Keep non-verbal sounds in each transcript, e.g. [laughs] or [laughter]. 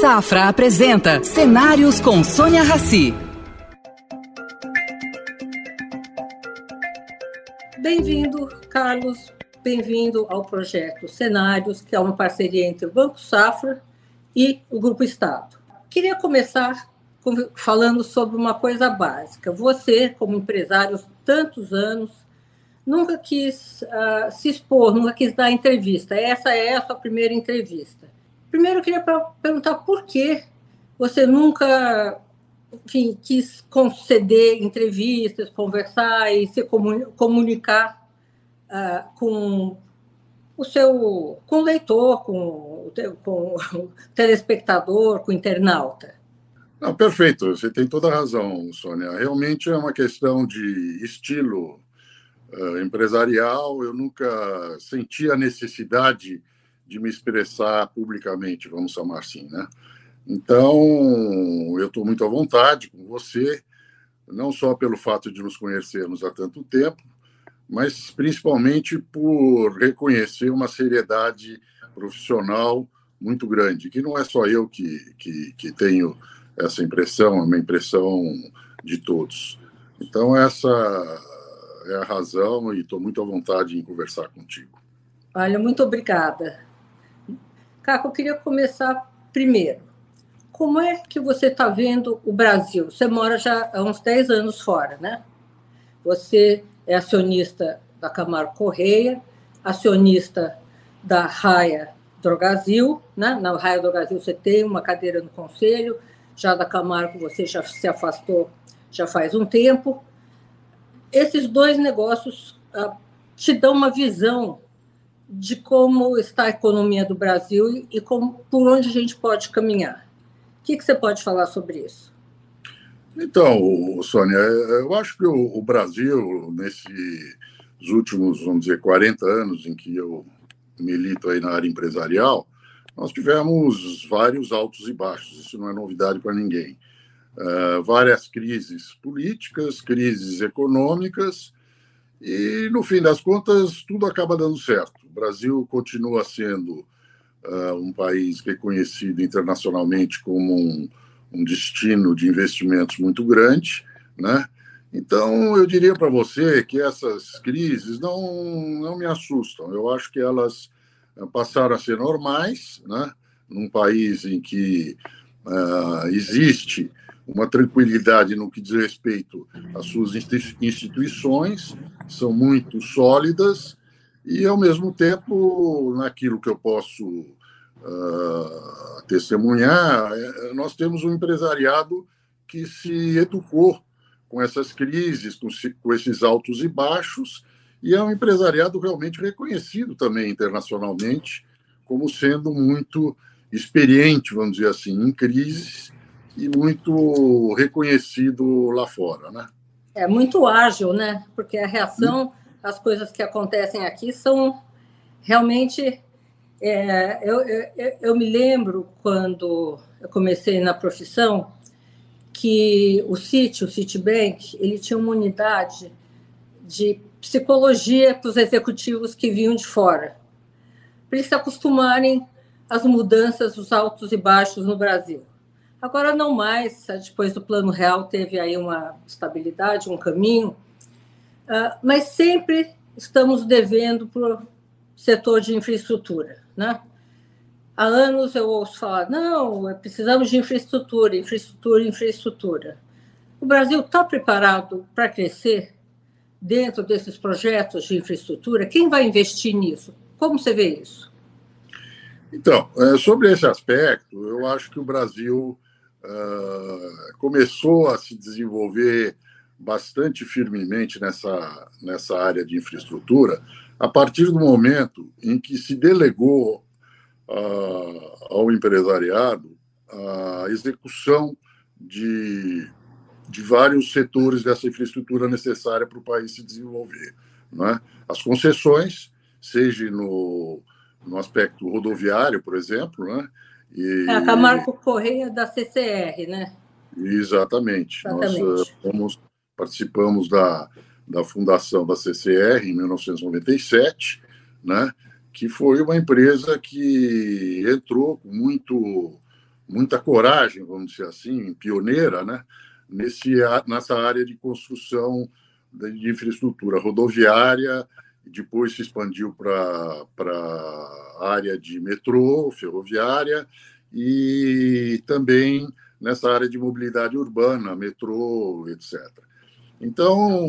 Safra apresenta Cenários com Sônia Rassi. Bem-vindo, Carlos. Bem-vindo ao projeto Cenários, que é uma parceria entre o Banco Safra e o Grupo Estado. Queria começar falando sobre uma coisa básica. Você, como empresário, tantos anos, nunca quis uh, se expor, nunca quis dar entrevista. Essa é a sua primeira entrevista. Primeiro, eu queria perguntar por que você nunca enfim, quis conceder entrevistas, conversar e se comunicar uh, com o seu com o leitor, com, com o [laughs] telespectador, com o internauta. Não, perfeito, você tem toda a razão, Sônia. Realmente é uma questão de estilo uh, empresarial. Eu nunca senti a necessidade de me expressar publicamente, vamos chamar assim, né? Então, eu estou muito à vontade com você, não só pelo fato de nos conhecermos há tanto tempo, mas principalmente por reconhecer uma seriedade profissional muito grande, que não é só eu que, que, que tenho essa impressão, é uma impressão de todos. Então, essa é a razão e estou muito à vontade em conversar contigo. Olha, muito obrigada. Caco, eu queria começar primeiro. Como é que você está vendo o Brasil? Você mora já há uns 10 anos fora, né? Você é acionista da Camargo Correia, acionista da Raia Drogazil, né? Na Raia Drogazil você tem uma cadeira no conselho, já da Camargo você já se afastou já faz um tempo. Esses dois negócios ah, te dão uma visão de como está a economia do Brasil e como, por onde a gente pode caminhar. O que, que você pode falar sobre isso? Então, Sônia, eu acho que o, Brasil, nesses últimos, vamos dizer, 40 anos em que eu milito aí na área empresarial, nós tivemos vários altos e baixos, isso não é novidade para ninguém. Uh, várias crises políticas, crises econômicas, e no fim das contas tudo acaba dando certo. O Brasil continua sendo uh, um país reconhecido internacionalmente como um, um destino de investimentos muito grande, né? Então, eu diria para você que essas crises não, não me assustam. Eu acho que elas eh, passaram a ser normais, né? num país em que uh, existe uma tranquilidade no que diz respeito às suas instituições, são muito sólidas, e, ao mesmo tempo, naquilo que eu posso uh, testemunhar, é, nós temos um empresariado que se educou com essas crises, com, com esses altos e baixos, e é um empresariado realmente reconhecido também internacionalmente como sendo muito experiente, vamos dizer assim, em crises e muito reconhecido lá fora, né? É muito ágil, né? Porque a reação às coisas que acontecem aqui são realmente. É, eu, eu, eu me lembro quando eu comecei na profissão que o Citi, o Citibank, ele tinha uma unidade de psicologia para os executivos que vinham de fora, para eles se acostumarem às mudanças, os altos e baixos no Brasil. Agora não mais, depois do Plano Real teve aí uma estabilidade, um caminho, ah, mas sempre estamos devendo para o setor de infraestrutura, né? Há anos eu ouço falar, não, precisamos de infraestrutura, infraestrutura, infraestrutura. O Brasil está preparado para crescer dentro desses projetos de infraestrutura? Quem vai investir nisso? Como você vê isso? Então, é, sobre esse aspecto, eu acho que o Brasil uh, começou a se desenvolver bastante firmemente nessa, nessa área de infraestrutura a partir do momento em que se delegou uh, ao empresariado a execução de, de vários setores dessa infraestrutura necessária para o país se desenvolver. Não é? As concessões, seja no, no aspecto rodoviário, por exemplo, né? E... É, a Camargo Correia da CCR, né? Exatamente. Exatamente. Nós uh, fomos, participamos da, da fundação da CCR em 1997, né? que foi uma empresa que entrou com muito, muita coragem, vamos dizer assim, pioneira, né? Nesse, nessa área de construção de infraestrutura rodoviária, depois se expandiu para a área de metrô, ferroviária, e também nessa área de mobilidade urbana, metrô, etc. Então,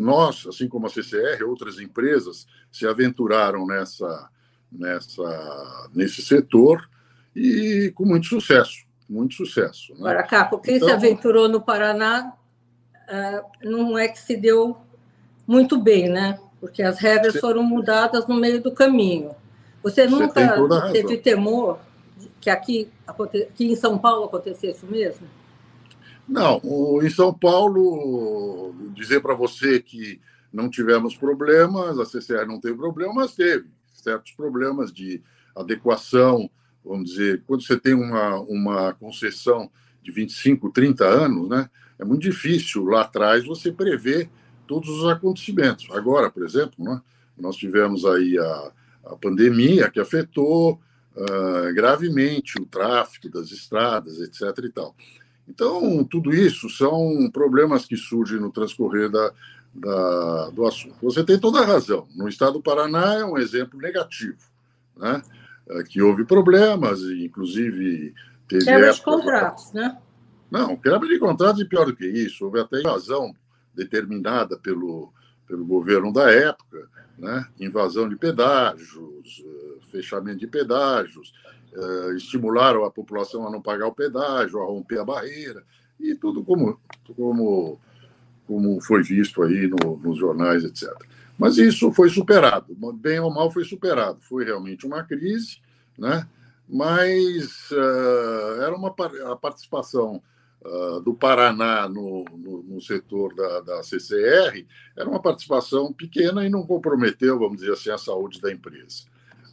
nós, assim como a CCR, outras empresas se aventuraram nessa, nessa, nesse setor e com muito sucesso, muito sucesso. Né? Agora, Caco, quem então, se aventurou no Paraná uh, não é que se deu muito bem, né? Porque as regras foram mudadas no meio do caminho. Você nunca você teve temor que aqui, aqui em São Paulo acontecesse isso mesmo? Não, em São Paulo, dizer para você que não tivemos problemas, a CCR não teve problema, mas teve certos problemas de adequação, vamos dizer, quando você tem uma, uma concessão de 25, 30 anos, né, é muito difícil lá atrás você prever todos os acontecimentos. Agora, por exemplo, né, nós tivemos aí a, a pandemia que afetou uh, gravemente o tráfego das estradas, etc. E tal. Então, tudo isso são problemas que surgem no transcorrer da, da, do assunto. Você tem toda a razão. No estado do Paraná é um exemplo negativo, né? É, que houve problemas, inclusive teve. Quebra de contratos, né? Não, quebra de contratos e pior do que isso, houve até invasão determinada pelo, pelo governo da época, né? invasão de pedágios, eh, fechamento de pedágios, uh, estimularam a população a não pagar o pedágio, a romper a barreira, e tudo como, como, como foi visto aí no, nos jornais, etc. Mas isso foi superado, bem ou mal foi superado. Foi realmente uma crise, né? mas uh, era uma a participação uh, do Paraná no, no, no setor da, da, CCR era uma participação pequena e não comprometeu, vamos dizer assim, a saúde da empresa.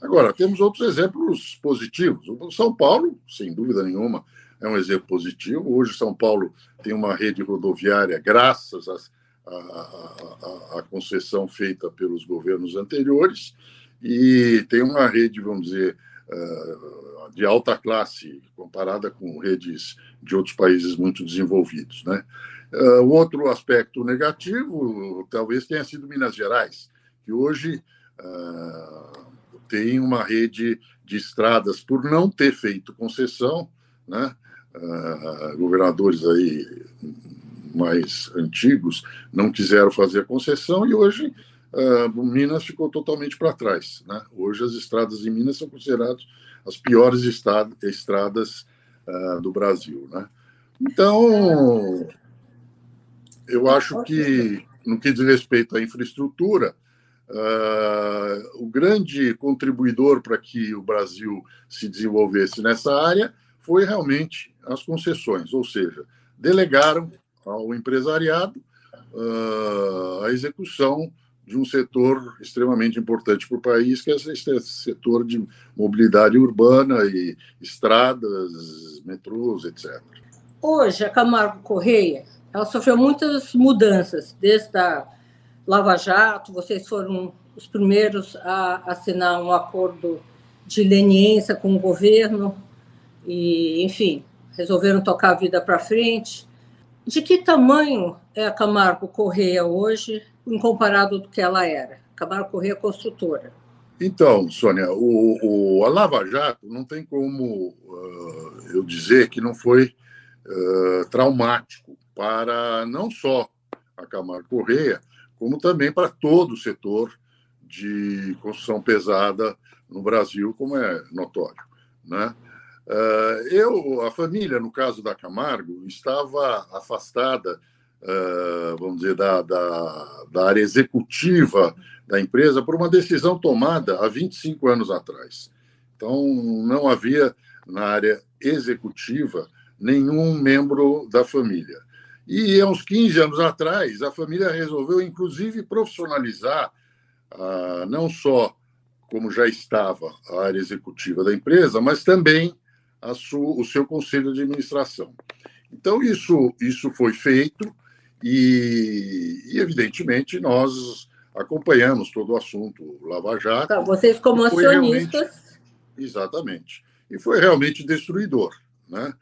Agora, temos outros exemplos positivos. O São Paulo, sem dúvida nenhuma, é um exemplo positivo. Hoje, São Paulo tem uma rede rodoviária, graças à concessão feita pelos governos anteriores, e tem uma rede, vamos dizer, ah, de alta classe, comparada com redes de outros países muito desenvolvidos. Né? O outro aspecto negativo talvez tenha sido Minas Gerais, que hoje ah, tem uma rede de estradas por não ter feito concessão, né? Uh, governadores aí mais antigos não quiseram fazer concessão e hoje uh, Minas ficou totalmente para trás. Né? Hoje as estradas em Minas são consideradas as piores estradas uh, do Brasil. Né? Então, eu acho que, no que diz respeito à infraestrutura, Uh, o grande contribuidor para que o Brasil se desenvolvesse nessa área foi realmente as concessões, ou seja, delegaram ao empresariado uh, a execução de um setor extremamente importante para o país, que é esse setor de mobilidade urbana e estradas, metrôs, etc. Hoje, a Camargo Correia ela sofreu muitas mudanças, desde a Lava Jato, vocês foram os primeiros a assinar um acordo de leniência com o governo e, enfim, resolveram tocar a vida para frente. De que tamanho é a Camargo Correia hoje, em comparado do que ela era? Camargo Correia Construtora. Então, Sônia, o, o, a Lava Jato não tem como uh, eu dizer que não foi uh, traumático para não só a Camargo Correia, como também para todo o setor de construção pesada no Brasil, como é notório. Né? Eh, eu, a família, no caso da Camargo, estava afastada, eh, vamos dizer, da, da, da área executiva da empresa por uma decisão tomada há 25 anos atrás. Então, não havia na área executiva nenhum membro da família. E há uns 15 anos atrás, a família resolveu, inclusive, profissionalizar ah, não só como já estava a área executiva da empresa, mas também sua, o seu conselho de administração. Então, isso, isso foi feito e, e evidentemente, nós acompanhamos todo o assunto Lava Jato. Então, vocês, como acionistas. Exatamente. E foi realmente destruidor. Né?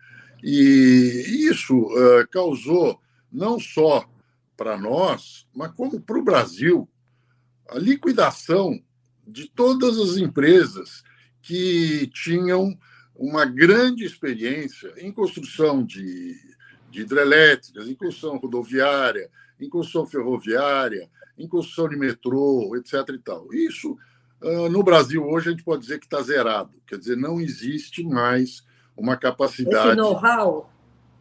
E isso uh, causou, não só para nós, mas como para o Brasil, a liquidação de todas as empresas que tinham uma grande experiência em construção de, de hidrelétricas, em construção rodoviária, em construção ferroviária, em construção de metrô, etc. E tal. Isso, no Brasil, hoje, a gente pode dizer que está zerado. Quer dizer, não existe mais uma capacidade. Esse know-how?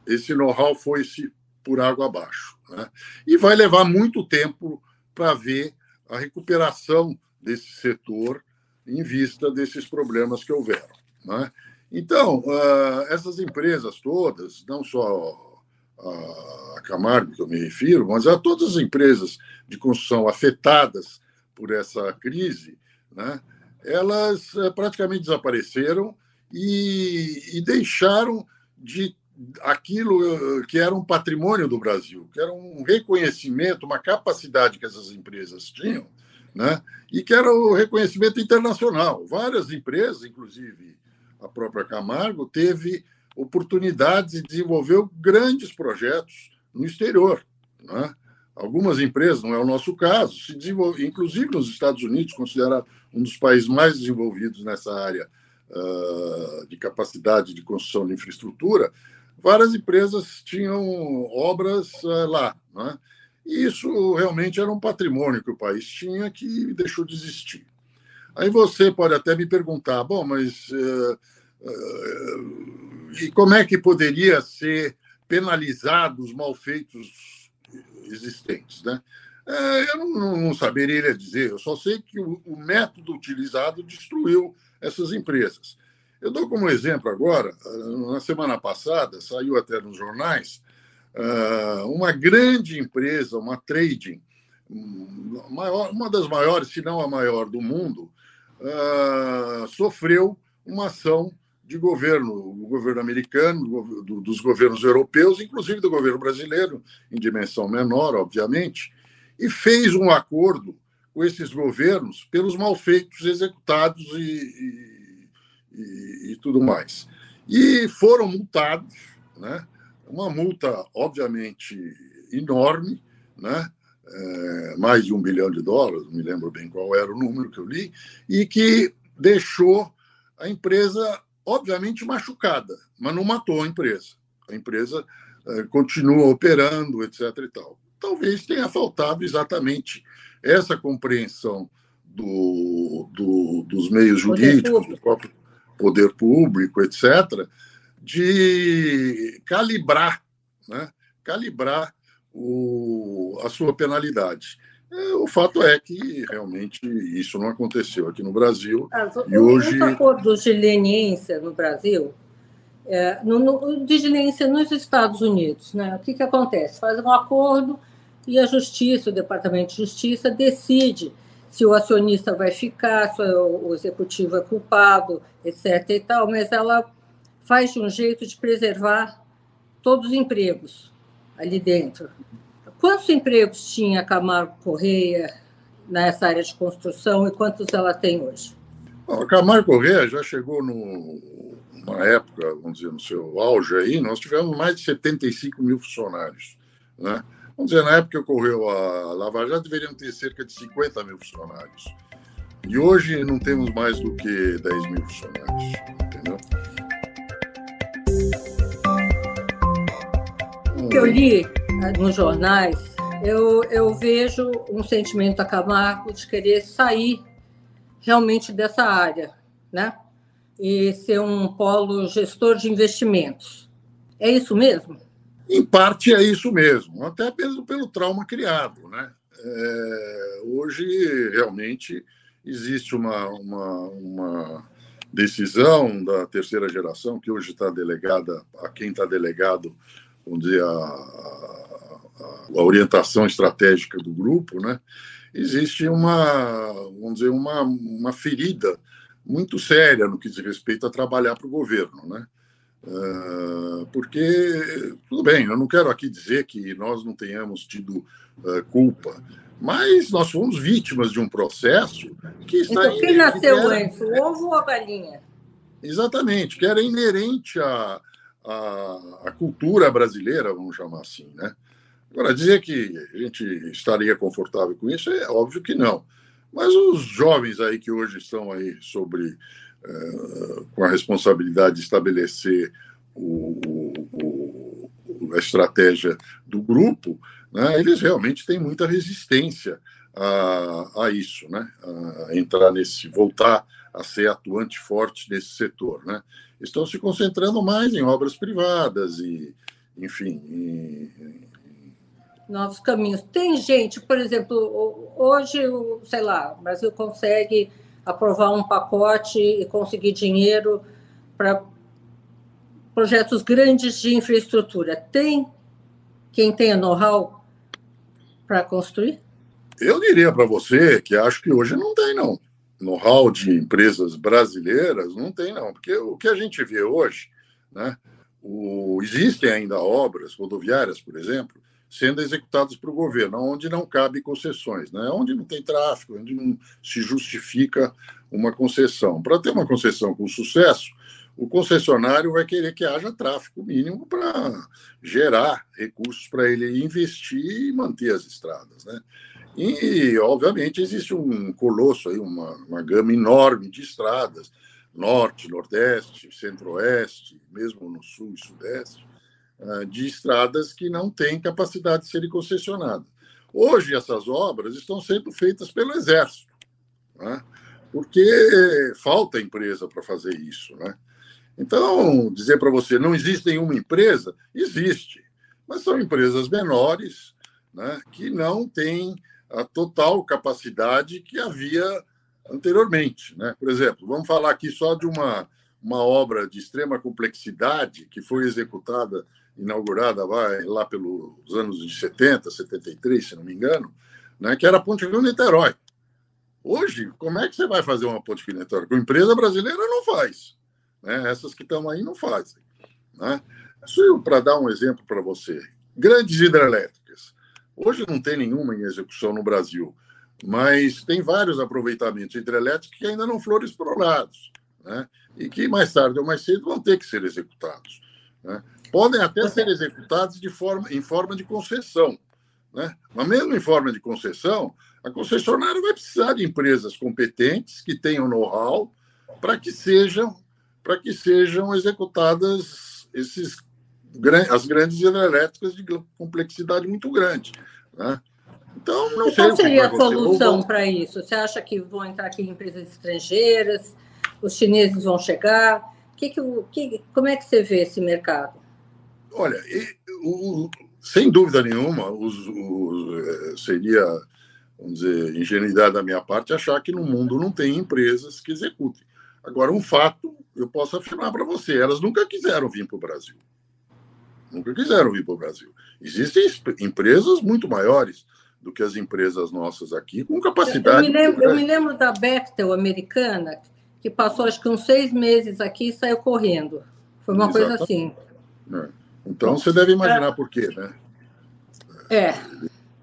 Esse know-how foi-se por água abaixo. Né? E vai levar muito tempo para ver a recuperação desse setor em vista desses problemas que houveram. Né? Então, uh, essas empresas todas, não só a Camargo, que eu me refiro, mas a todas as empresas de construção afetadas por essa crise, né, elas uh, praticamente desapareceram e, e deixaram de aquilo que era um patrimônio do Brasil, que era um reconhecimento, uma capacidade que essas empresas tinham, né? e que era o reconhecimento internacional. Várias empresas, inclusive a própria Camargo, teve oportunidades e desenvolveu grandes projetos no exterior. Né? Algumas empresas, não é o nosso caso, se desenvolve, inclusive nos Estados Unidos, considerado um dos países mais desenvolvidos nessa área uh, de capacidade de construção de infraestrutura, várias empresas tinham obras uh, lá. Né? E isso realmente era um patrimônio que o país tinha que deixou de existir. Aí você pode até me perguntar, bom, mas uh, uh, e como é que poderia ser penalizado os malfeitos existentes, né? eu não, não, saberia dizer, eu só sei que o, o método utilizado destruiu essas empresas. Eu dou como exemplo agora, na semana passada, saiu até nos jornais, uma grande empresa, uma trading, maior, uma das maiores, se não a maior do mundo, ah, sofreu uma ação de governo, o governo americano, dos governos europeus, inclusive do governo brasileiro, em dimensão menor, obviamente, e fez um acordo com esses governos pelos malfeitos executados e, e, e tudo mais. E foram multados, né? uma multa, obviamente, enorme, né? É, mais de um bilhão de dólares, não me lembro bem qual era o número que eu li, e que deixou a empresa, obviamente, machucada, mas não matou a empresa. A empresa é, continua operando, etc. E tal. Talvez tenha faltado exatamente essa compreensão do, do, dos meios jurídicos, do próprio poder público, etc., de calibrar, né? calibrar o, a sua penalidade. É, o fato é que realmente isso não aconteceu aqui no Brasil. Ah, e hoje... Os acordos de leniência no Brasil, é, no, no, de leniência nos Estados Unidos, né? o que, que acontece? Faz um acordo e a Justiça, o Departamento de Justiça, decide se o acionista vai ficar, se o executivo é culpado, etc. e tal, mas ela faz de um jeito de preservar todos os empregos ali dentro. Quantos empregos tinha a Camargo Correia nessa área de construção e quantos ela tem hoje? a Camargo Correia já chegou numa época, vamos dizer, no seu auge aí, nós tivemos mais de 75 mil funcionários, né? Vamos dizer, na época que ocorreu a Lava Jato, deveriam ter cerca de 50 mil funcionários. E hoje não temos mais do que 10 mil funcionários, que eu li né, nos jornais, eu, eu vejo um sentimento da Camargo de querer sair realmente dessa área, né? E ser um polo gestor de investimentos. É isso mesmo? Em parte é isso mesmo, até mesmo pelo trauma criado. Né? É, hoje, realmente, existe uma, uma, uma, decisão da terceira geração, que hoje está delegada a quem está delegado, vamos dizer, a, a, orientação estratégica do grupo, né? existe uma, vamos dizer, uma, uma ferida muito séria no que diz respeito a trabalhar para o governo. Né? Ah, porque, tudo bem, eu não quero aqui dizer que nós não tenhamos tido uh, culpa, mas nós fomos vítimas de um processo que está. Então, quem nasceu antes, o ovo ou a galinha? Exatamente, que era inerente a, a, a cultura brasileira, vamos chamar assim, né? Agora, dizer que a gente estaria confortável com isso, é óbvio que não. Mas os jovens aí que hoje estão aí sobre uh, com a responsabilidade de estabelecer o, o, a estratégia do grupo, né, eles realmente têm muita resistência a, a isso, né, a entrar nesse, voltar a ser atuante forte nesse setor, né. Estão se concentrando mais em obras privadas e, enfim, em, novos caminhos. Tem gente, por exemplo, hoje, sei lá, o Brasil consegue aprovar um pacote e conseguir dinheiro para projetos grandes de infraestrutura. Tem quem tenha know-how para construir? Eu diria para você que acho que hoje não tem, não. Know-how de empresas brasileiras não tem, não. Porque o que a gente vê hoje, né? O, existem ainda obras rodoviárias, por exemplo, sendo executados para o governo, onde não cabe concessões, né? onde não tem tráfego, onde não se justifica uma concessão. Para ter uma concessão com sucesso, o concessionário vai querer que haja tráfego mínimo para gerar recursos para ele investir e manter as estradas. Né? E, obviamente, existe um colosso aí, uma, uma gama enorme de estradas, norte, nordeste, centro-oeste, mesmo no sul e sudeste, ah, de estradas que não têm capacidade de serem concessionadas. Hoje, essas obras estão sendo feitas pelo Exército, né? porque falta empresa para fazer isso. Né? Então, dizer para você, não existe nenhuma empresa? Existe, mas são empresas menores né, que não têm a total capacidade que havia anteriormente. Né? Por exemplo, vamos falar aqui só de uma, uma obra de extrema complexidade que foi executada inaugurada vai, lá pelos anos de 70, 73, se não me engano, né, que era a Ponte Rio-Niterói. Hoje, como é que você vai fazer uma ponte Rio-Niterói? Com empresa brasileira não faz. Né? Essas que estão aí não fazem. Né? Para dar um exemplo para você. Grandes hidrelétricas. Hoje não tem nenhuma em execução no Brasil, mas tem vários aproveitamentos hidrelétricos que ainda não foram explorados. Né? E que mais tarde ou mais cedo vão ter que ser executados. Né? podem até ser executados de forma, em forma de concessão. Né? Mas mesmo em forma de concessão, a concessionária vai precisar de empresas competentes que tenham know-how para que sejam para que sejam executadas esses as grandes hidrelétricas de complexidade muito grande. Né? Então, não sei qual seria a solução para isso? Você acha que vão entrar aqui empresas estrangeiras? Os chineses vão chegar? Que que, que, como é que você vê esse mercado? Olha, e, o, sem dúvida nenhuma, os, os, é, seria, vamos dizer, ingenuidade da minha parte achar que no mundo não tem empresas que executem. Agora, um fato, eu posso afirmar para você, elas nunca quiseram vir para o Brasil. Nunca quiseram vir para o Brasil. Existem empresas muito maiores do que as empresas nossas aqui, com capacidade. Eu me lembro, eu me lembro da Bechtel americana, que passou acho que uns seis meses aqui e saiu correndo. Foi uma Exatamente. coisa assim. É. Então você deve imaginar por quê, né? É.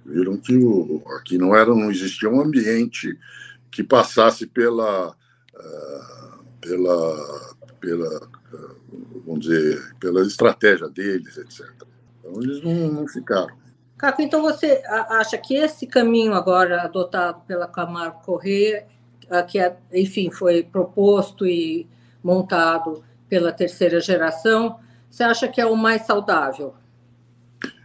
Viram que o, aqui não era, não existia um ambiente que passasse pela, uh, pela, pela, vamos dizer, pela estratégia deles, etc. Então eles não, não ficaram. Caco, então você acha que esse caminho agora adotado pela Camargo Corrêa, que é, enfim foi proposto e montado pela terceira geração, você acha que é o mais saudável?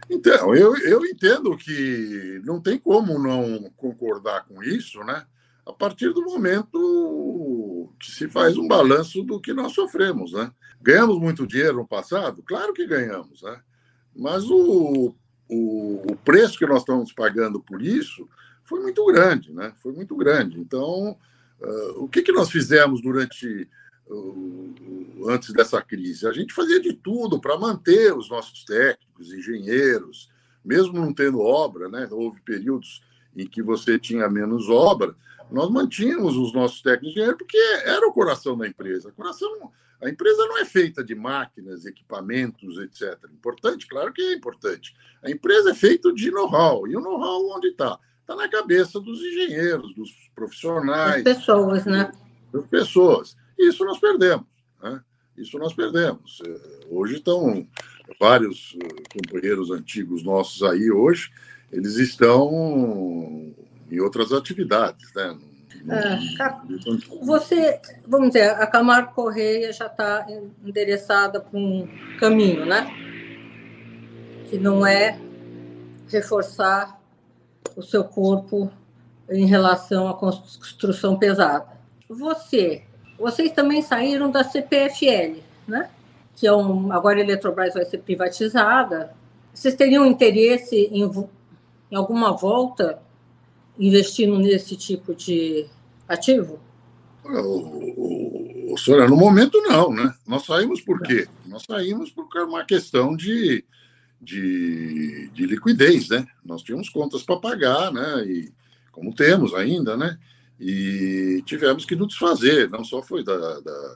Então, eu, eu entendo que não tem como não concordar com isso, né? A partir do momento que se faz um balanço do que nós sofremos, né? Ganhamos muito dinheiro no passado? Claro que ganhamos, né? Mas o, o, o preço que nós estamos pagando por isso foi muito grande, né? Foi muito grande. Então, uh, o que, que nós fizemos durante antes dessa crise. A gente fazia de tudo para manter os nossos técnicos, engenheiros, mesmo não tendo obra, né? Houve períodos em que você tinha menos obra, nós mantínhamos os nossos técnicos engenheiros porque era o coração da empresa. A, coração, a empresa não é feita de máquinas, equipamentos, etc. Importante? Claro que é importante. A empresa é feita de know-how. E o know-how onde está? Está na cabeça dos engenheiros, dos profissionais. Das pessoas, né? Das pessoas. Isso nós perdemos. Né? Isso nós perdemos. É, hoje estão vários é, companheiros antigos nossos aí hoje, eles estão em outras atividades, né? É, você, vamos dizer, a Camargo Correia já está endereçada para um caminho, né? Que não é reforçar o seu corpo em relação à construção pesada. Você, vocês também saíram da CPFL, né? Que é um, agora a Eletrobras vai ser privatizada. Vocês teriam interesse em, em alguma volta investindo nesse tipo de ativo? O, o, o, no momento não, né? Nós saímos por quê? Nós saímos é uma questão de, de, de liquidez, né? Nós tínhamos contas para pagar, né? E como temos ainda, né? E tivemos que nos desfazer, não só foi da, da,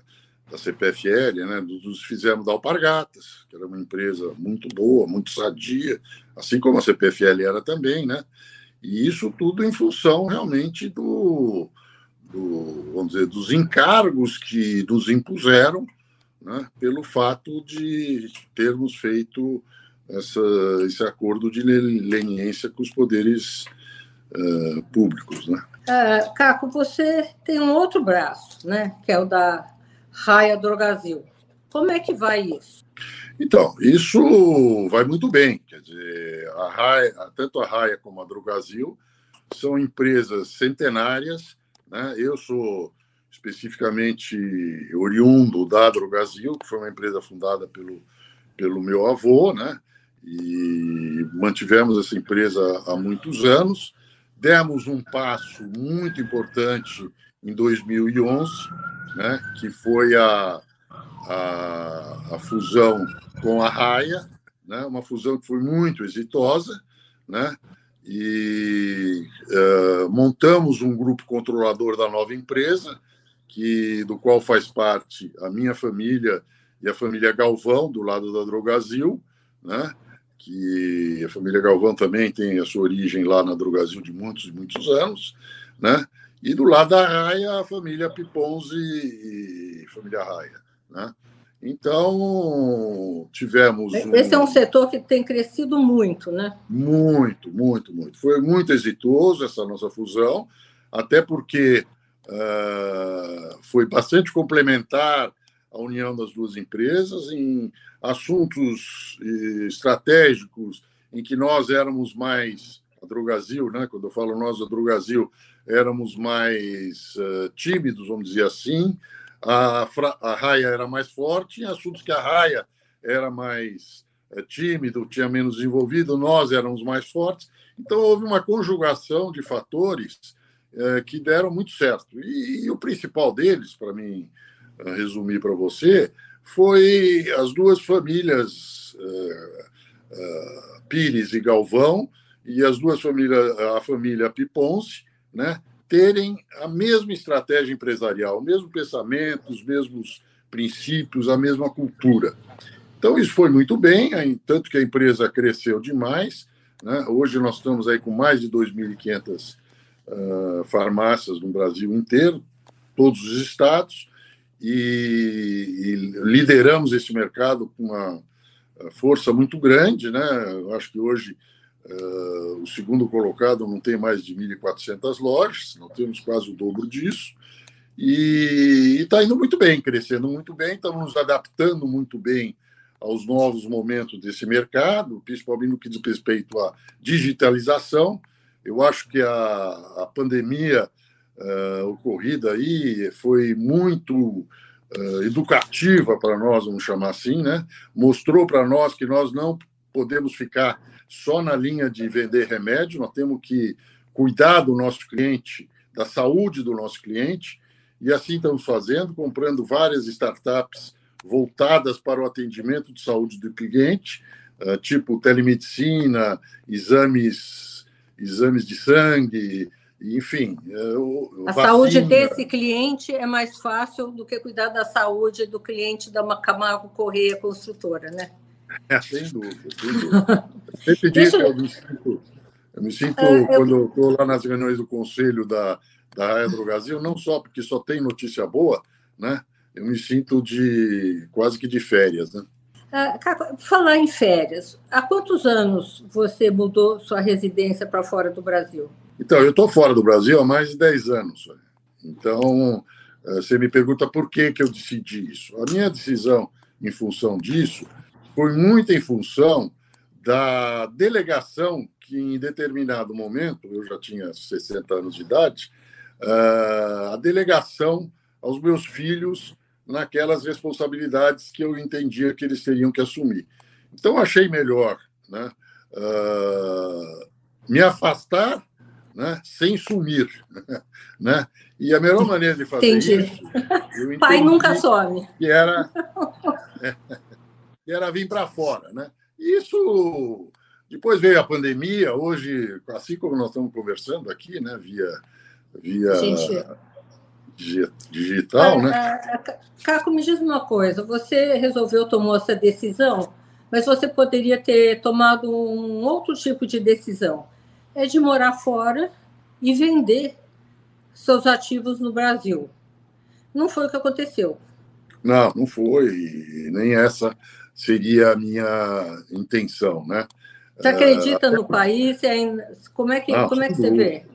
da CPFL, né? Nos fizemos da Alpargatas, que era uma empresa muito boa, muito sadia, assim como a CPFL era também, né? E isso tudo em função realmente do, do vamos dizer, dos encargos que nos impuseram, né, pelo fato de termos feito essa, esse acordo de leniência com os poderes uh, públicos. Né? Uh, Caco, você tem um outro braço, né, que é o da Raia Drogazil. Como é que vai isso? Então, isso vai muito bem. Quer dizer, a Raia, tanto a Raia como a Drogazil são empresas centenárias. Né? Eu sou especificamente oriundo da Drogazil, que foi uma empresa fundada pelo, pelo meu avô, né? e mantivemos essa empresa há muitos anos. Demos um passo muito importante em 2011, né? que foi a, a, a fusão com a Raia, né? uma fusão que foi muito exitosa, né? e uh, montamos um grupo controlador da nova empresa, que do qual faz parte a minha família e a família Galvão, do lado da Drogazil, né? que a família Galvão também tem a sua origem lá na Drogazil de muitos muitos anos, né? e do lado da Raia, a família Piponzi e família Raia. Né? Então, tivemos. Esse um... é um setor que tem crescido muito, né? Muito, muito, muito. Foi muito exitoso essa nossa fusão, até porque uh, foi bastante complementar a união das duas empresas em assuntos estratégicos em que nós éramos mais. A Drogazil, né? quando eu falo nós, a Drogazil, éramos mais uh, tímidos, vamos dizer assim a, a Raia era mais forte, em assuntos que a Raia era mais é, tímido, tinha menos desenvolvido, nós éramos mais fortes. Então, houve uma conjugação de fatores é, que deram muito certo. E, e o principal deles, para mim eh, resumir para você, foi as duas famílias Pires e Galvão, e as duas famílias, a família Piponce, né, terem a mesma estratégia empresarial, o mesmo pensamento, os mesmos princípios, a mesma cultura. Então, isso foi muito bem, tanto que a empresa cresceu demais. Né? Hoje nós estamos aí com mais de 2.500 uh, ah, farmácias no Brasil inteiro, todos os estados, e, e lideramos esse mercado com uma força muito grande. Né? Eu acho que hoje Uh, o segundo colocado não tem mais de 1.400 lojas, não temos quase o dobro disso. E está indo muito bem, crescendo muito bem, estamos nos adaptando muito bem aos novos momentos desse mercado, principalmente no que diz respeito à digitalização. Eu acho que a, a pandemia uh, ocorrida aí foi muito uh, educativa para nós, vamos chamar assim, né? Mostrou para nós que nós não podemos ficar só na linha de vender remédio, nós temos que cuidar do nosso cliente, da saúde do nosso cliente, e assim estamos fazendo, comprando várias startups voltadas para o atendimento de saúde do cliente, ah, tipo telemedicina, exames, exames de sangue, enfim. A vacina. saúde desse cliente é mais fácil do que cuidar da saúde do cliente da Camargo Correia Construtora, né? [laughs] É, sem dúvida, sem dúvida. [laughs] Sempre digo que eu me sinto, eu me sinto é, quando eu estou lá nas reuniões do conselho da, da Aero Brasil, não só porque só tem notícia boa, né? eu me sinto de quase que de férias, né? Ah, falar em férias, há quantos anos você mudou sua residência para fora do Brasil? Então, eu estou fora do Brasil há mais de 10 anos. Então, eh, você me pergunta por que, que eu decidi isso. A minha decisão em função disso foi muito em função da delegação que, em determinado momento, eu já tinha 60 anos de idade, eh, a delegação aos meus filhos naquelas responsabilidades que eu entendia que eles teriam que assumir. Então, achei melhor né, uh, me afastar né, sem sumir. [laughs] Né? E a melhor maneira de fazer entendi. isso. Pai nunca some. Que era, [laughs] era vir para fora. Né? Isso. Depois veio a pandemia, hoje, assim como nós estamos conversando aqui, né, via, via Gente, digital, né? Caco, me diz uma coisa: você resolveu tomar essa decisão, mas você poderia ter tomado um outro tipo de decisão é de morar fora e vender seus ativos no Brasil. Não foi o que aconteceu. Não, não foi. Nem essa seria a minha intenção, né? Você acredita uh, no país? Como é que, não, como é que você vê?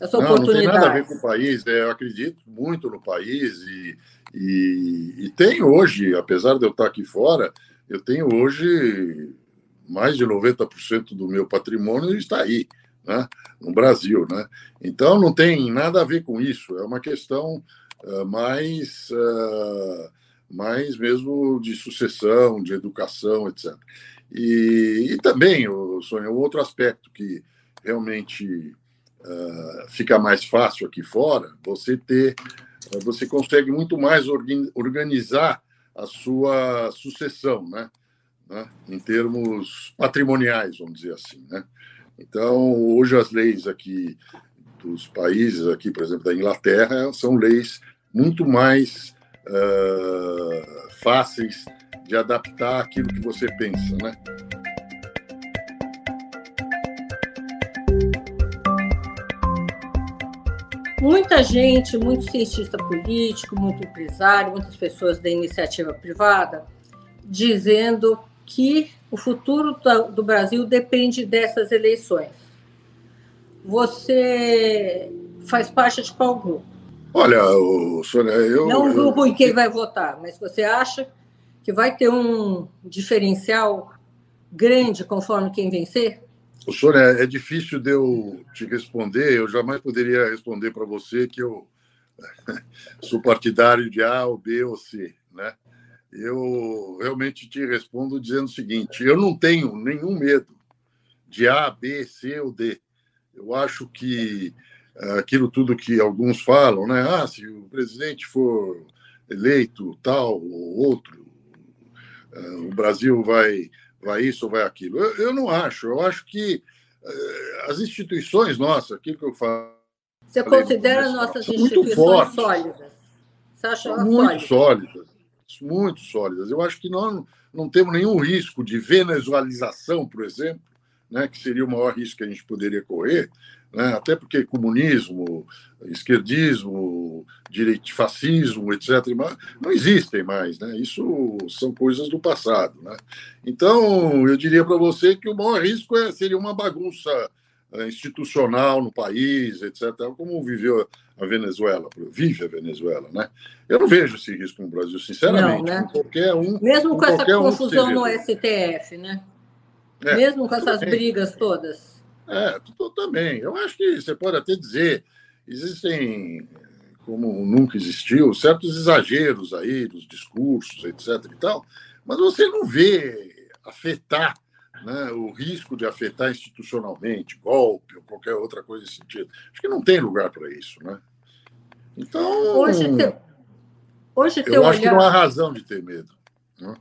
essa não, oportunidade. Não tem nada a ver com o país. Né? Eu acredito muito no país e, e, e tenho hoje, apesar de eu estar aqui fora, eu tenho hoje mais de 90% do meu patrimônio está aí, né? no Brasil. Né? Então, não tem nada a ver com isso. É uma questão uh, mais, uh, mais mesmo de sucessão, de educação, etc. E, e também, Sônia, um outro aspecto que realmente uh, fica mais fácil aqui fora, você ter, uh, você consegue muito mais organizar a sua sucessão, né? né? Em termos patrimoniais, vamos dizer assim, né? Então, hoje as leis aqui dos países, aqui, por exemplo, da Inglaterra, são leis muito mais uh, fáceis de adaptar aquilo que você pensa, né? muita gente, muito cientista político, muito empresário, muitas pessoas da iniciativa privada, dizendo que o futuro do Brasil depende dessas eleições. Você faz parte de qual grupo? Olha, Sônia, eu. Não um grupo em quem vai votar, mas você acha que vai ter um diferencial grande conforme quem vencer? O senhor é, difícil de eu te responder. Eu jamais poderia responder para você que eu [laughs] sou partidário de A ou B ou C, né? Eu realmente te respondo dizendo o seguinte: eu não tenho nenhum medo de A, B, C ou D. Eu acho que aquilo tudo que alguns falam, né? Ah, se o presidente for eleito tal ou outro, eh, o Brasil vai vai isso ou vai aquilo. Eu, eu não acho. Eu acho que uh, as instituições nossas, aquilo que eu falo. Você considera nossas instituições sólidas? Você acha muito sólidas? sólidas? Muito sólidas. Eu acho que nós não temos nenhum risco de venezualização, por exemplo, né, que seria o maior risco que a gente poderia correr, né, até porque comunismo, esquerdismo, direito, fascismo, etc., não existem mais. Né, isso são coisas do passado. Né. Então, eu diria para você que o maior risco é, seria uma bagunça é, institucional no país, etc., como viveu a Venezuela, vive a Venezuela, né? Eu não vejo esse risco no Brasil, sinceramente. Não, né? qualquer um, Mesmo com essa confusão um no STF, né? É, Mesmo com essas bem. brigas todas. É, tudo também. Eu acho que você pode até dizer, existem, como nunca existiu, certos exageros aí dos discursos, etc. e tal, mas você não vê afetar né, o risco de afetar institucionalmente, golpe ou qualquer outra coisa nesse sentido. Acho que não tem lugar para isso, né? Então, hoje, te... hoje eu acho olhar... que não há razão de ter medo. Né?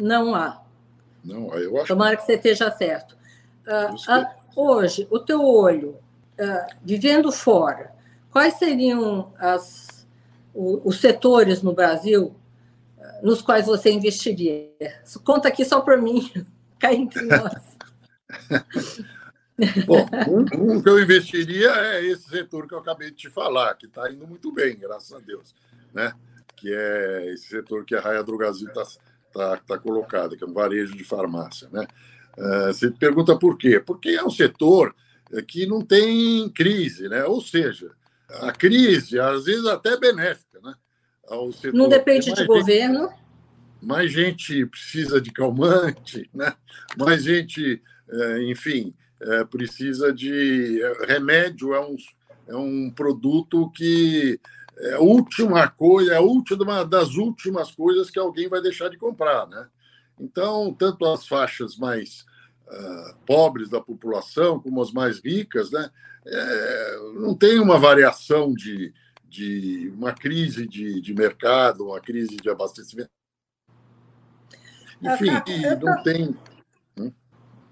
Não há. Não, eu acho. Tomara que você esteja certo. Uh, uh, hoje, o teu olho, uh, vivendo fora, quais seriam as, o, os setores no Brasil nos quais você investiria? Conta aqui só para mim, [laughs] cai entre nós. [laughs] Bom, um, um, que eu investiria é esse setor que eu acabei de te falar, que está indo muito bem, graças a Deus. Né? que é esse setor que a Raia Drogazil está tá, tá colocada, que é um varejo de farmácia. Né? Uh, você pergunta por quê? Porque é um setor que não tem crise, né? ou seja, a crise, às vezes, até é benéfica. Né? Ao setor. Não depende de governo. mais gente precisa de calmante, né? mais gente, é, enfim, precisa de remédio, é um, é um produto que é a última coisa, é a última das últimas coisas que alguém vai deixar de comprar, né? Então, tanto as faixas mais uh, pobres da população como as mais ricas, né? É, não tem uma variação de, de uma crise de, de mercado, uma crise de abastecimento. Enfim, não tem. Hum?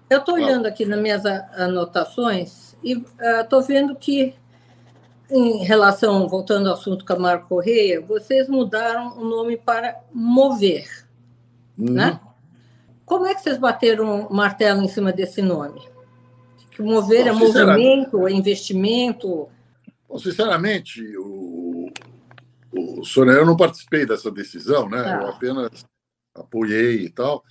Eu estou olhando aqui nas minhas anotações e estou uh, vendo que em relação, voltando ao assunto Camargo Correia, vocês mudaram o nome para Mover, uhum. né? Como é que vocês bateram o martelo em cima desse nome? Que mover é Bom, é movimento, é investimento? Bom, sinceramente, o, o Sônia, eu não participei dessa decisão, né? Ah. Eu apenas apoiei e tal,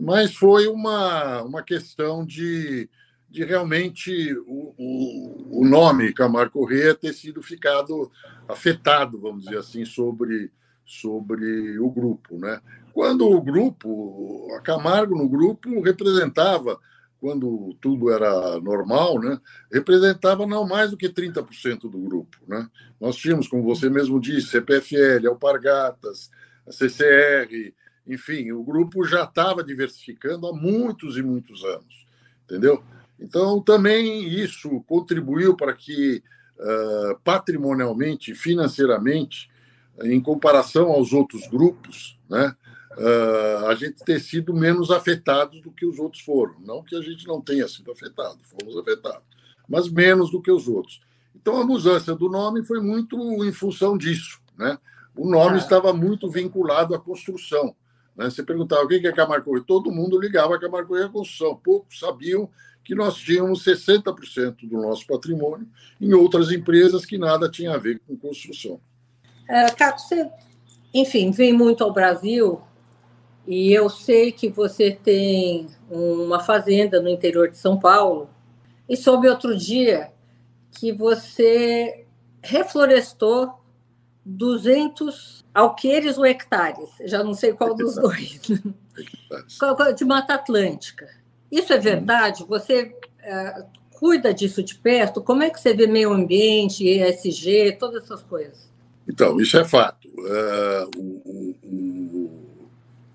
mas foi uma, uma questão de de realmente o, o, o nome Camargo Corrêa ter sido ficado afetado, vamos dizer assim, sobre, sobre o grupo. Né? Quando o grupo, a Camargo no grupo representava, quando tudo era normal, né, representava não mais do que 30% do grupo. Né? Nós tínhamos, como você mesmo disse, CPFL, Alpargatas, CCR, enfim, o grupo já estava diversificando há muitos e muitos anos, entendeu? Então, também isso contribuiu para que, uh, patrimonialmente, financeiramente, em comparação aos outros grupos, né, uh, a gente ter sido menos afetados do que os outros foram. Não que a gente não tenha sido afetado, fomos afetados, mas menos do que os outros. Então, a mudança do nome foi muito em função disso. Né? O nome ah. estava muito vinculado à construção. Né? Você perguntava o que é Camargo todo mundo ligava a Camargo à construção. Poucos sabiam que nós tínhamos 60% do nosso patrimônio em outras empresas que nada tinha a ver com construção. É, Caco, você, enfim, vem muito ao Brasil e eu sei que você tem uma fazenda no interior de São Paulo e soube outro dia que você reflorestou 200 alqueires ou hectares, já não sei qual dos dois, de Mata Atlântica. Isso é verdade? Você é, cuida disso de perto? Como é que você vê meio ambiente, ESG, todas essas coisas? Então, isso é fato. Uh, o, o,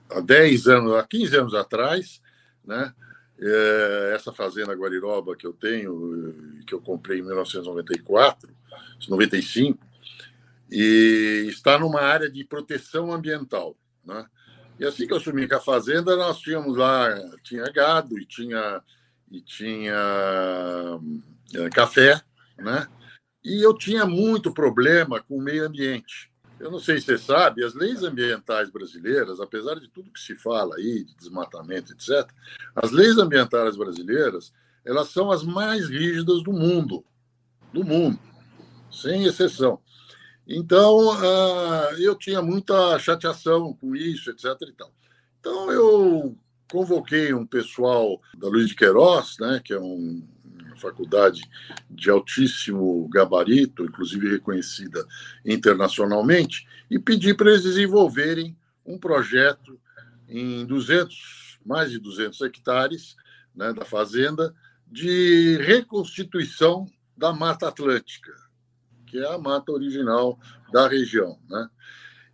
há 10 anos, há 15 anos atrás, né, é, essa fazenda Guariroba que eu tenho, que eu comprei em 1994, 95, e está numa área de proteção ambiental. Né? E assim que eu assumi com a fazenda, nós tínhamos lá, tinha gado e tinha, e tinha é, café, né? E eu tinha muito problema com o meio ambiente. Eu não sei se você sabe, as leis ambientais brasileiras, apesar de tudo que se fala aí, de desmatamento, etc., as leis ambientais brasileiras, elas são as mais rígidas do mundo, do mundo, sem exceção. Então, uh, eu tinha muita chateação com isso, etc. E tal. Então, eu convoquei um pessoal da Luiz de Queiroz, né, que é um, uma faculdade de altíssimo gabarito, inclusive reconhecida internacionalmente, e pedi para eles desenvolverem um projeto em 200, mais de 200 hectares né, da fazenda, de reconstituição da Mata Atlântica que é a mata original da região. Né?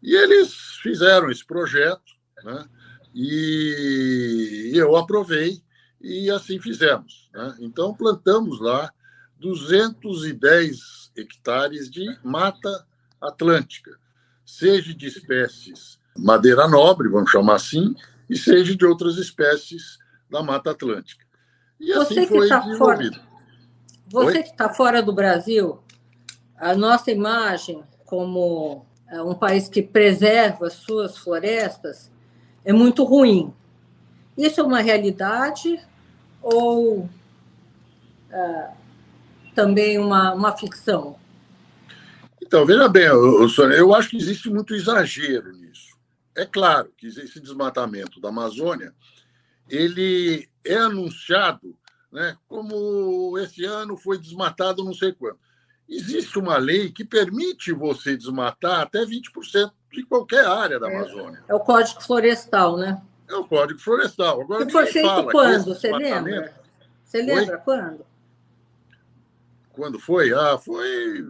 E eles fizeram esse projeto, né? e eu aprovei, e assim fizemos. Né? Então, plantamos lá 210 hectares de mata atlântica, seja de espécies madeira nobre, vamos chamar assim, e seja de outras espécies da Mata Atlântica. E assim Você foi tá desenvolvido. Fora... Você Oi? que está fora do Brasil, a nossa imagem como é, um país que preserva suas florestas é muito ruim. Isso é uma realidade ou é, também uma, uma ficção? Então, veja bem, eu, eu acho que existe muito exagero nisso. É claro que esse desmatamento da Amazônia ele é anunciado né, como esse ano foi desmatado não sei quanto. Existe uma lei que permite você desmatar até 20% de qualquer área da é, Amazônia. É, é o Código Florestal, né? É o Código Florestal. Agora, foi feito quando? Você lembra? Você lembra quando? Quando foi? Ah, foi.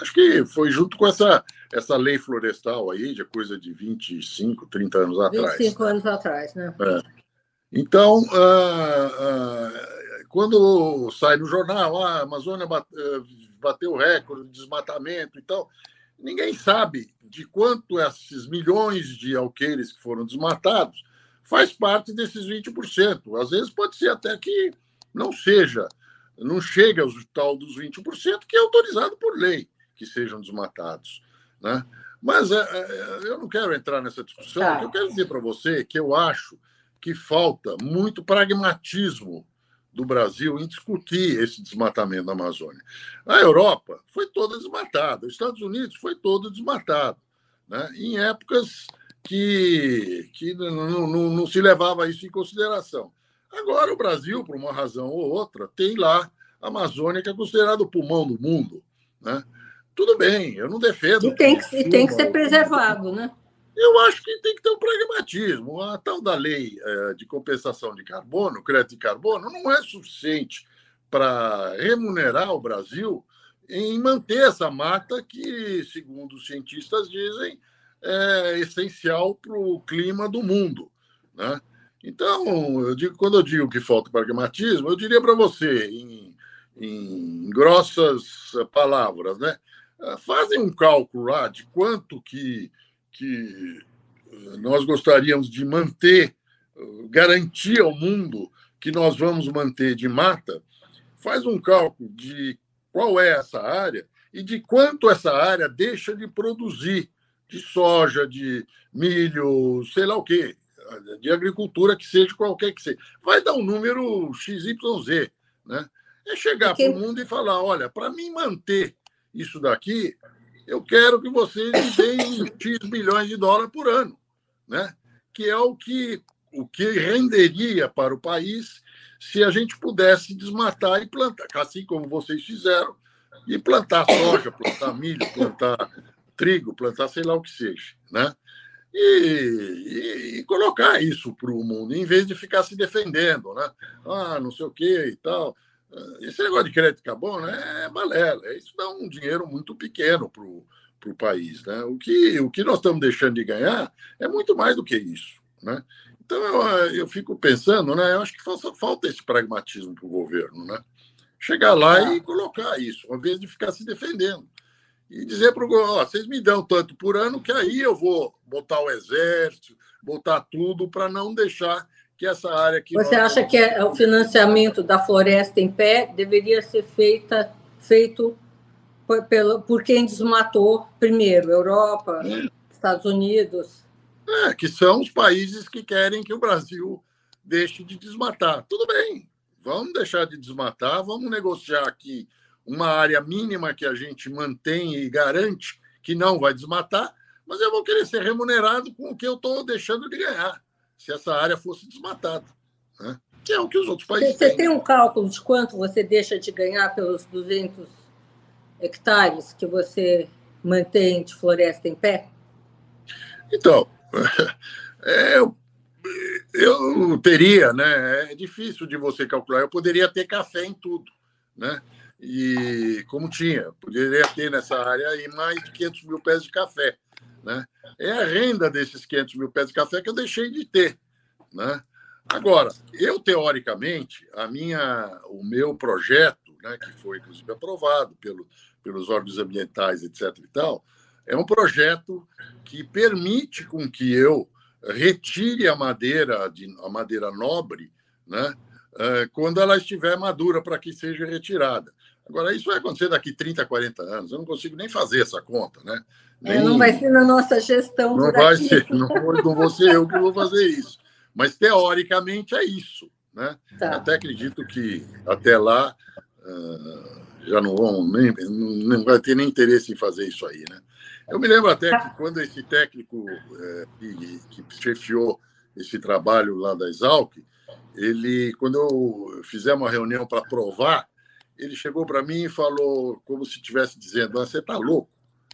Acho que foi junto com essa, essa lei florestal aí, de coisa de 25, 30 anos atrás. 25 anos atrás, né? É. Então, ah, ah, quando sai no jornal, ah, a Amazônia bateu recorde de desmatamento e tal, ninguém sabe de quanto esses milhões de alqueires que foram desmatados faz parte desses 20%. Às vezes pode ser até que não seja, não chega ao tal dos 20%, que é autorizado por lei que sejam desmatados. Né? Mas é, é, eu não quero entrar nessa discussão, tá. eu quero dizer para você que eu acho que falta muito pragmatismo do Brasil em discutir esse desmatamento da Amazônia. A Europa foi toda desmatada, os Estados Unidos foi todo desmatado, né? em épocas que, que não, não, não se levava isso em consideração. Agora, o Brasil, por uma razão ou outra, tem lá a Amazônia, que é considerado o pulmão do mundo. Né? Tudo bem, eu não defendo. E tem que, e tem que ser preservado, né? Eu acho que tem que ter um pragmatismo. A tal da lei é, de compensação de carbono, crédito de carbono, não é suficiente para remunerar o Brasil em manter essa mata que, segundo os cientistas dizem, é essencial para o clima do mundo. Né? Então, eu digo, quando eu digo que falta pragmatismo, eu diria para você, em, em grossas palavras, né? fazem um cálculo lá de quanto que, que nós gostaríamos de manter, garantir ao mundo que nós vamos manter de mata, faz um cálculo de qual é essa área e de quanto essa área deixa de produzir de soja, de milho, sei lá o quê, de agricultura que seja qualquer que seja. Vai dar um número XYZ, né? É chegar para o mundo e falar, olha, para mim manter isso daqui, eu quero que vocês me X bilhões de dólares por ano, né? Que é o que o que renderia para o país se a gente pudesse desmatar e plantar, assim como vocês fizeram, e plantar soja, plantar milho, plantar trigo, plantar sei lá o que seja, né? E, e, e colocar isso para o mundo, em vez de ficar se defendendo, né? Ah, não sei o que e tal. Esse negócio de crédito carbono é balela, isso dá um dinheiro muito pequeno para o país. Né? O, que, o que nós estamos deixando de ganhar é muito mais do que isso. Né? Então eu, eu fico pensando, né? Eu acho que falta, falta esse pragmatismo para o governo, né? Chegar lá e colocar isso, ao invés de ficar se defendendo e dizer para o governo, vocês me dão tanto por ano que aí eu vou botar o exército, botar tudo para não deixar que essa área que Você acha que é o financiamento da floresta em pé deveria ser feita, feito por, pelo, por quem desmatou primeiro, Europa, é. Estados Unidos? É, que são os países que querem que o Brasil deixe de desmatar. Tudo bem, vamos deixar de desmatar, vamos negociar aqui uma área mínima que a gente mantém e garante que não vai desmatar, mas eu vou querer ser remunerado com o que eu estou deixando de ganhar, se essa área fosse desmatada. Né? Que é o que os outros países Você têm. tem um cálculo de quanto você deixa de ganhar pelos 200 hectares que você mantém de floresta em pé? Então, [laughs] é, eu, eu teria, né? É difícil de você calcular. Eu poderia ter café em tudo, né? e como tinha, poderia ter nessa área aí mais de 500 mil pés de café. Né? É a renda desses 500 mil pés de café que eu deixei de ter. Né? Agora, eu, teoricamente, a minha, o meu projeto, né, que foi inclusive aprovado pelo, pelos órgãos ambientais, etc. e tal, é um projeto que permite com que eu retire a madeira, de, a madeira nobre, né, eh, quando ela estiver madura para que seja retirada. Agora, isso vai acontecer daqui 30, 40 anos. Eu não consigo nem fazer essa conta, né? Nem... É, não vai ser na nossa gestão. Não vai aqui. ser, não, não vou ser eu que vou fazer isso. Mas, teoricamente, é isso. Né? Tá. Até acredito que, até lá, uh, já não vão nem não vai ter nem interesse em fazer isso aí, né? Eu me lembro até que quando esse técnico é, que, que chefiou esse trabalho lá da Exalc, ele, quando eu fizemos uma reunião para provar, ele chegou para mim e falou, como se estivesse dizendo, ah, você está louco,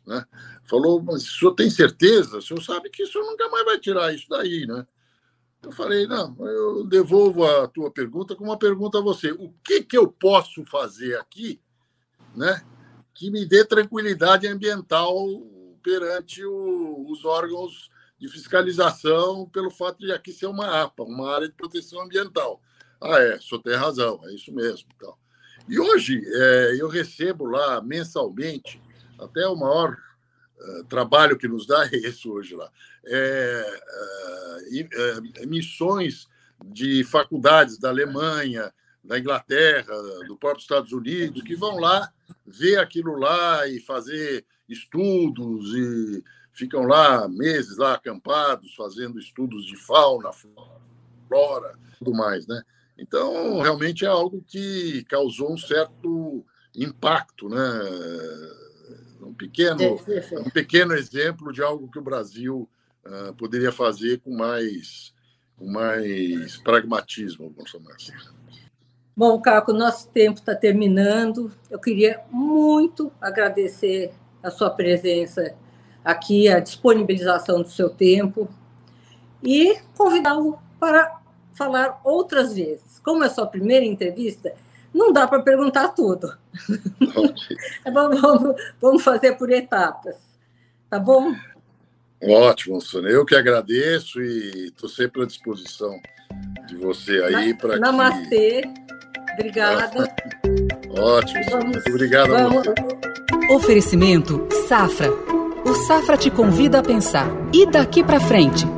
né? Falou, mas o senhor tem certeza? O senhor sabe que o senhor nunca mais vai tirar isso daí, né? Eu falei, não, eu devolvo a tua pergunta com uma pergunta a você. O que, que eu posso fazer aqui né, que me dê tranquilidade ambiental perante o, os órgãos de fiscalização pelo fato de aqui ser uma APA, uma área de proteção ambiental. Ah, é, o senhor tem razão, é isso mesmo. Então. E hoje é, eu recebo lá mensalmente, até o maior uh, trabalho que nos dá [laughs] é esse hoje lá, é, uh, missões de faculdades da Alemanha, da Inglaterra, do próprio Estados Unidos, que vão lá ver aquilo lá e fazer estudos e ficam lá meses lá acampados fazendo estudos de fauna, flora, tudo mais, né? Então, realmente é algo que causou um certo impacto, né? Um pequeno, um pequeno exemplo de algo que o Brasil uh, poderia fazer com mais, com mais pragmatismo, vamos chamar assim. Bom, Caco, nosso tempo está terminando. Eu queria muito agradecer a sua presença aqui, a disponibilização do seu tempo e convidá-lo para falar outras vezes. Como é a sua primeira entrevista, não dá para perguntar tudo. [laughs] vamos, vamos fazer por etapas, tá bom? Ótimo, Sônia. Eu que agradeço e estou sempre à disposição de você aí para Namastê. Que... Obrigada. Ótimo. Vamos, Muito obrigado. Vamos. Oferecimento Safra. O Safra te convida a pensar. E daqui para frente?